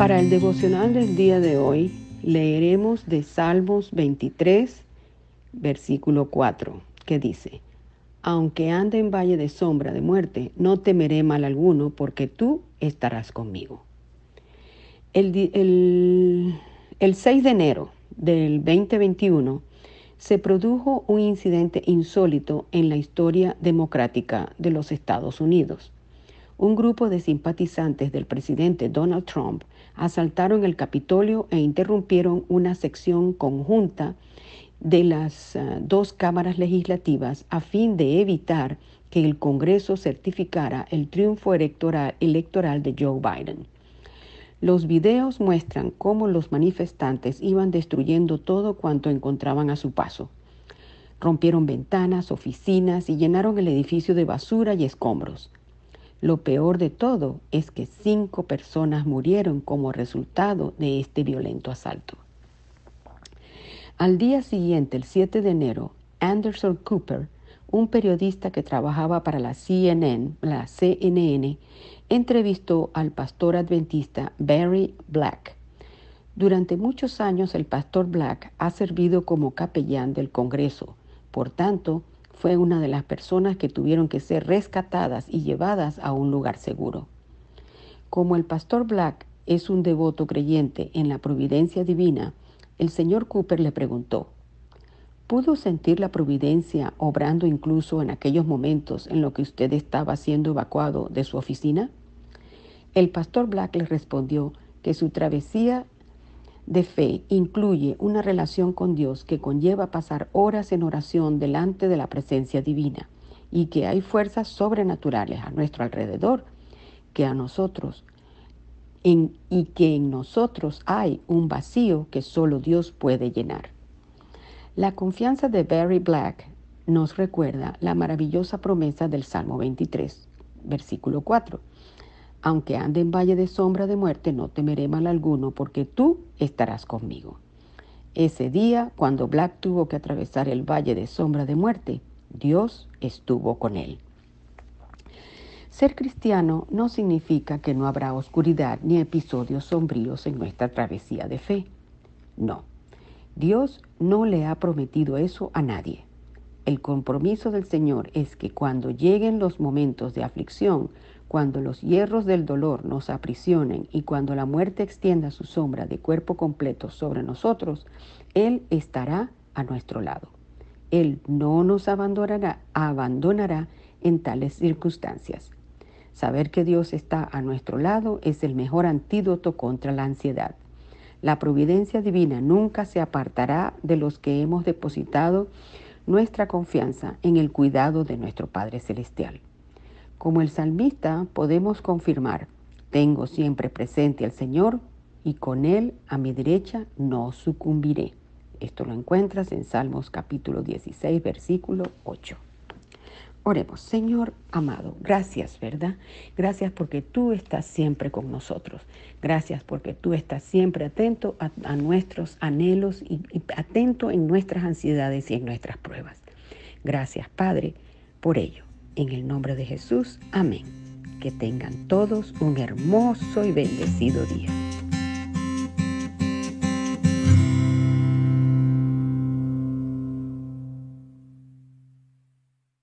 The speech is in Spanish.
Para el devocional del día de hoy leeremos de Salmos 23, versículo 4, que dice, Aunque ande en valle de sombra de muerte, no temeré mal alguno, porque tú estarás conmigo. El, el 6 de enero del 2021 se produjo un incidente insólito en la historia democrática de los Estados Unidos. Un grupo de simpatizantes del presidente Donald Trump asaltaron el Capitolio e interrumpieron una sección conjunta de las eh, dos cámaras legislativas a fin de evitar que el Congreso certificara el triunfo electoral, electoral de Joe Biden. Los videos muestran cómo los manifestantes iban destruyendo todo cuanto encontraban a su paso. Rompieron ventanas, oficinas y llenaron el edificio de basura y escombros. Lo peor de todo es que cinco personas murieron como resultado de este violento asalto. Al día siguiente, el 7 de enero, Anderson Cooper, un periodista que trabajaba para la CNN, la CNN, entrevistó al pastor adventista Barry Black. Durante muchos años el pastor Black ha servido como capellán del Congreso. Por tanto, fue una de las personas que tuvieron que ser rescatadas y llevadas a un lugar seguro. Como el pastor Black es un devoto creyente en la providencia divina, el señor Cooper le preguntó, ¿pudo sentir la providencia obrando incluso en aquellos momentos en los que usted estaba siendo evacuado de su oficina? El pastor Black le respondió que su travesía de fe incluye una relación con Dios que conlleva pasar horas en oración delante de la presencia divina y que hay fuerzas sobrenaturales a nuestro alrededor que a nosotros y que en nosotros hay un vacío que solo Dios puede llenar. La confianza de Barry Black nos recuerda la maravillosa promesa del Salmo 23, versículo 4 aunque ande en valle de sombra de muerte, no temeré mal alguno, porque tú estarás conmigo. Ese día, cuando Black tuvo que atravesar el valle de sombra de muerte, Dios estuvo con él. Ser cristiano no significa que no habrá oscuridad ni episodios sombríos en nuestra travesía de fe. No, Dios no le ha prometido eso a nadie. El compromiso del Señor es que cuando lleguen los momentos de aflicción, cuando los hierros del dolor nos aprisionen y cuando la muerte extienda su sombra de cuerpo completo sobre nosotros, Él estará a nuestro lado. Él no nos abandonará, abandonará en tales circunstancias. Saber que Dios está a nuestro lado es el mejor antídoto contra la ansiedad. La providencia divina nunca se apartará de los que hemos depositado nuestra confianza en el cuidado de nuestro Padre Celestial. Como el salmista podemos confirmar, tengo siempre presente al Señor y con Él a mi derecha no sucumbiré. Esto lo encuentras en Salmos capítulo 16, versículo 8. Oremos, Señor amado, gracias, ¿verdad? Gracias porque tú estás siempre con nosotros. Gracias porque tú estás siempre atento a, nuestros anhelos y atento en nuestras ansiedades y en nuestras pruebas. Gracias, Padre, por ello. En el nombre de Jesús, amén. Que tengan todos un hermoso y bendecido día.